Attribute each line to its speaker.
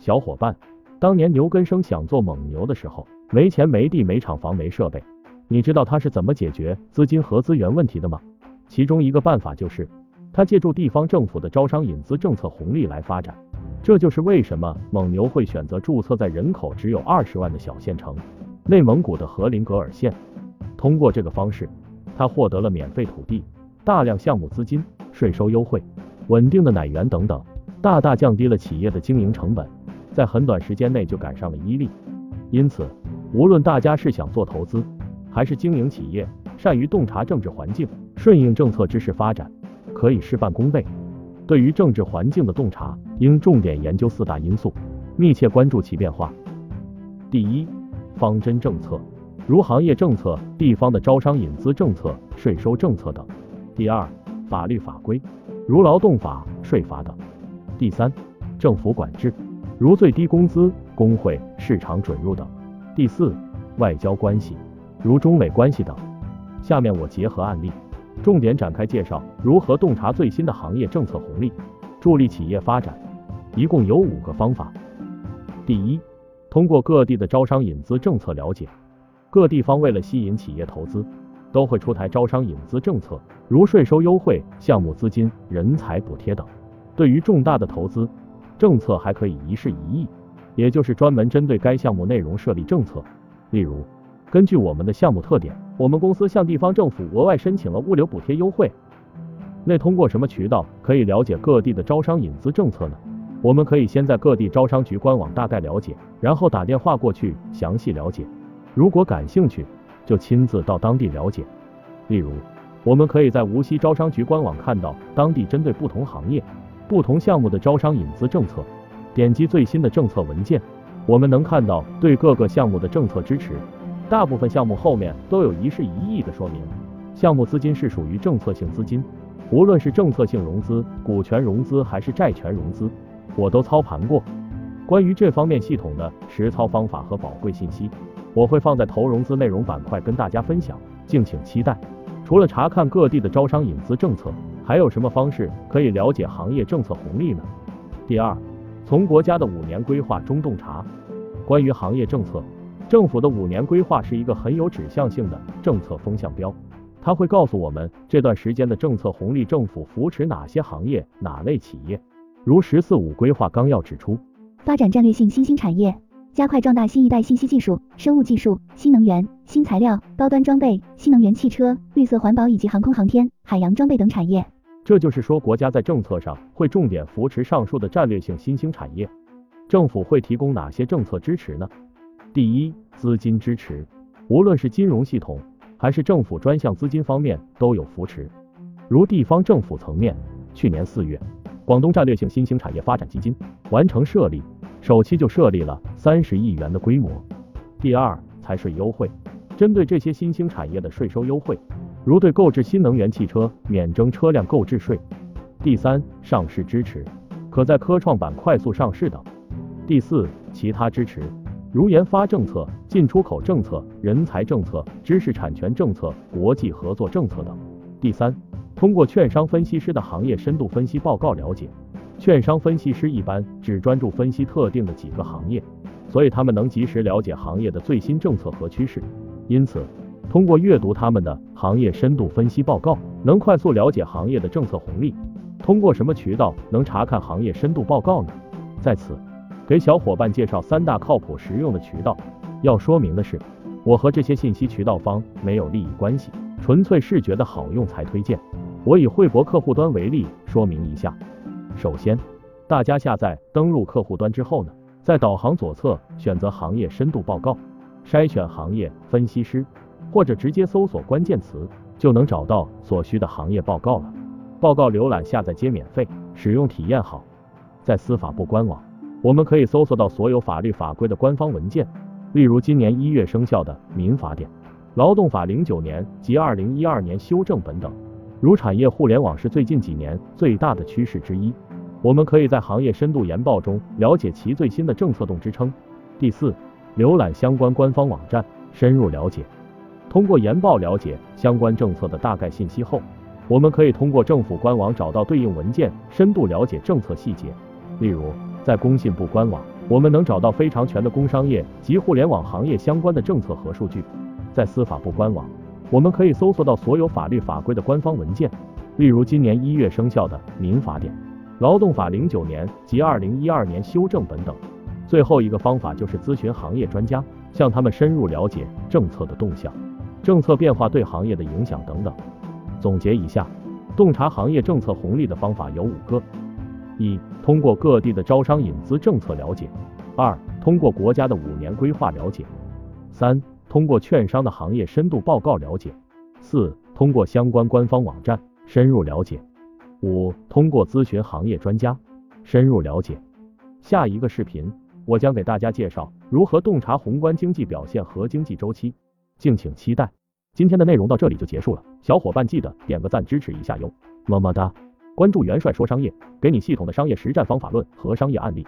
Speaker 1: 小伙伴，当年牛根生想做蒙牛的时候，没钱、没地、没厂房、没设备，你知道他是怎么解决资金和资源问题的吗？其中一个办法就是，他借助地方政府的招商引资政策红利来发展。这就是为什么蒙牛会选择注册在人口只有二十万的小县城——内蒙古的和林格尔县。通过这个方式，他获得了免费土地、大量项目资金、税收优惠、稳定的奶源等等，大大降低了企业的经营成本。在很短时间内就赶上了伊利，因此，无论大家是想做投资，还是经营企业，善于洞察政治环境，顺应政策知识发展，可以事半功倍。对于政治环境的洞察，应重点研究四大因素，密切关注其变化。第一，方针政策，如行业政策、地方的招商引资政策、税收政策等。第二，法律法规，如劳动法、税法等。第三，政府管制。如最低工资、工会、市场准入等。第四，外交关系，如中美关系等。下面我结合案例，重点展开介绍如何洞察最新的行业政策红利，助力企业发展。一共有五个方法。第一，通过各地的招商引资政策了解。各地方为了吸引企业投资，都会出台招商引资政策，如税收优惠、项目资金、人才补贴等。对于重大的投资，政策还可以一事一议，也就是专门针对该项目内容设立政策。例如，根据我们的项目特点，我们公司向地方政府额外申请了物流补贴优惠。那通过什么渠道可以了解各地的招商引资政策呢？我们可以先在各地招商局官网大概了解，然后打电话过去详细了解。如果感兴趣，就亲自到当地了解。例如，我们可以在无锡招商局官网看到当地针对不同行业。不同项目的招商引资政策，点击最新的政策文件，我们能看到对各个项目的政策支持。大部分项目后面都有一事一议的说明。项目资金是属于政策性资金，无论是政策性融资、股权融资还是债权融资，我都操盘过。关于这方面系统的实操方法和宝贵信息，我会放在投融资内容板块跟大家分享，敬请期待。除了查看各地的招商引资政策。还有什么方式可以了解行业政策红利呢？第二，从国家的五年规划中洞察。关于行业政策，政府的五年规划是一个很有指向性的政策风向标，它会告诉我们这段时间的政策红利，政府扶持哪些行业、哪类企业。如“十四五”规划纲要指出，
Speaker 2: 发展战略性新兴产业。加快壮大新一代信息技术、生物技术、新能源、新材料、高端装备、新能源汽车、绿色环保以及航空航天、海洋装备等产业。
Speaker 1: 这就是说，国家在政策上会重点扶持上述的战略性新兴产业。政府会提供哪些政策支持呢？第一，资金支持，无论是金融系统还是政府专项资金方面都有扶持。如地方政府层面，去年四月，广东战略性新兴产业发展基金完成设立。首期就设立了三十亿元的规模。第二，财税优惠，针对这些新兴产业的税收优惠，如对购置新能源汽车免征车辆购置税。第三，上市支持，可在科创板快速上市等。第四，其他支持，如研发政策、进出口政策、人才政策、知识产权政策、国际合作政策等。第三，通过券商分析师的行业深度分析报告了解。券商分析师一般只专注分析特定的几个行业，所以他们能及时了解行业的最新政策和趋势。因此，通过阅读他们的行业深度分析报告，能快速了解行业的政策红利。通过什么渠道能查看行业深度报告呢？在此，给小伙伴介绍三大靠谱实用的渠道。要说明的是，我和这些信息渠道方没有利益关系，纯粹是觉得好用才推荐。我以惠博客户端为例说明一下。首先，大家下载登录客户端之后呢，在导航左侧选择行业深度报告，筛选行业分析师，或者直接搜索关键词，就能找到所需的行业报告了。报告浏览下载皆免费，使用体验好。在司法部官网，我们可以搜索到所有法律法规的官方文件，例如今年一月生效的民法典、劳动法零九年及二零一二年修正本等。如产业互联网是最近几年最大的趋势之一，我们可以在行业深度研报中了解其最新的政策动支撑。第四，浏览相关官方网站，深入了解。通过研报了解相关政策的大概信息后，我们可以通过政府官网找到对应文件，深度了解政策细节。例如，在工信部官网我们能找到非常全的工商业及互联网行业相关的政策和数据。在司法部官网，我们可以搜索到所有法律法规的官方文件，例如今年一月生效的民法典、劳动法零九年及二零一二年修正本等。最后一个方法就是咨询行业专家，向他们深入了解政策的动向、政策变化对行业的影响等等。总结一下，洞察行业政策红利的方法有五个：一、通过各地的招商引资政策了解；二、通过国家的五年规划了解；三、通过券商的行业深度报告了解；四、通过相关官方网站深入了解；五、通过咨询行业专家深入了解。下一个视频。我将给大家介绍如何洞察宏观经济表现和经济周期，敬请期待。今天的内容到这里就结束了，小伙伴记得点个赞支持一下哟，么么哒！关注元帅说商业，给你系统的商业实战方法论和商业案例。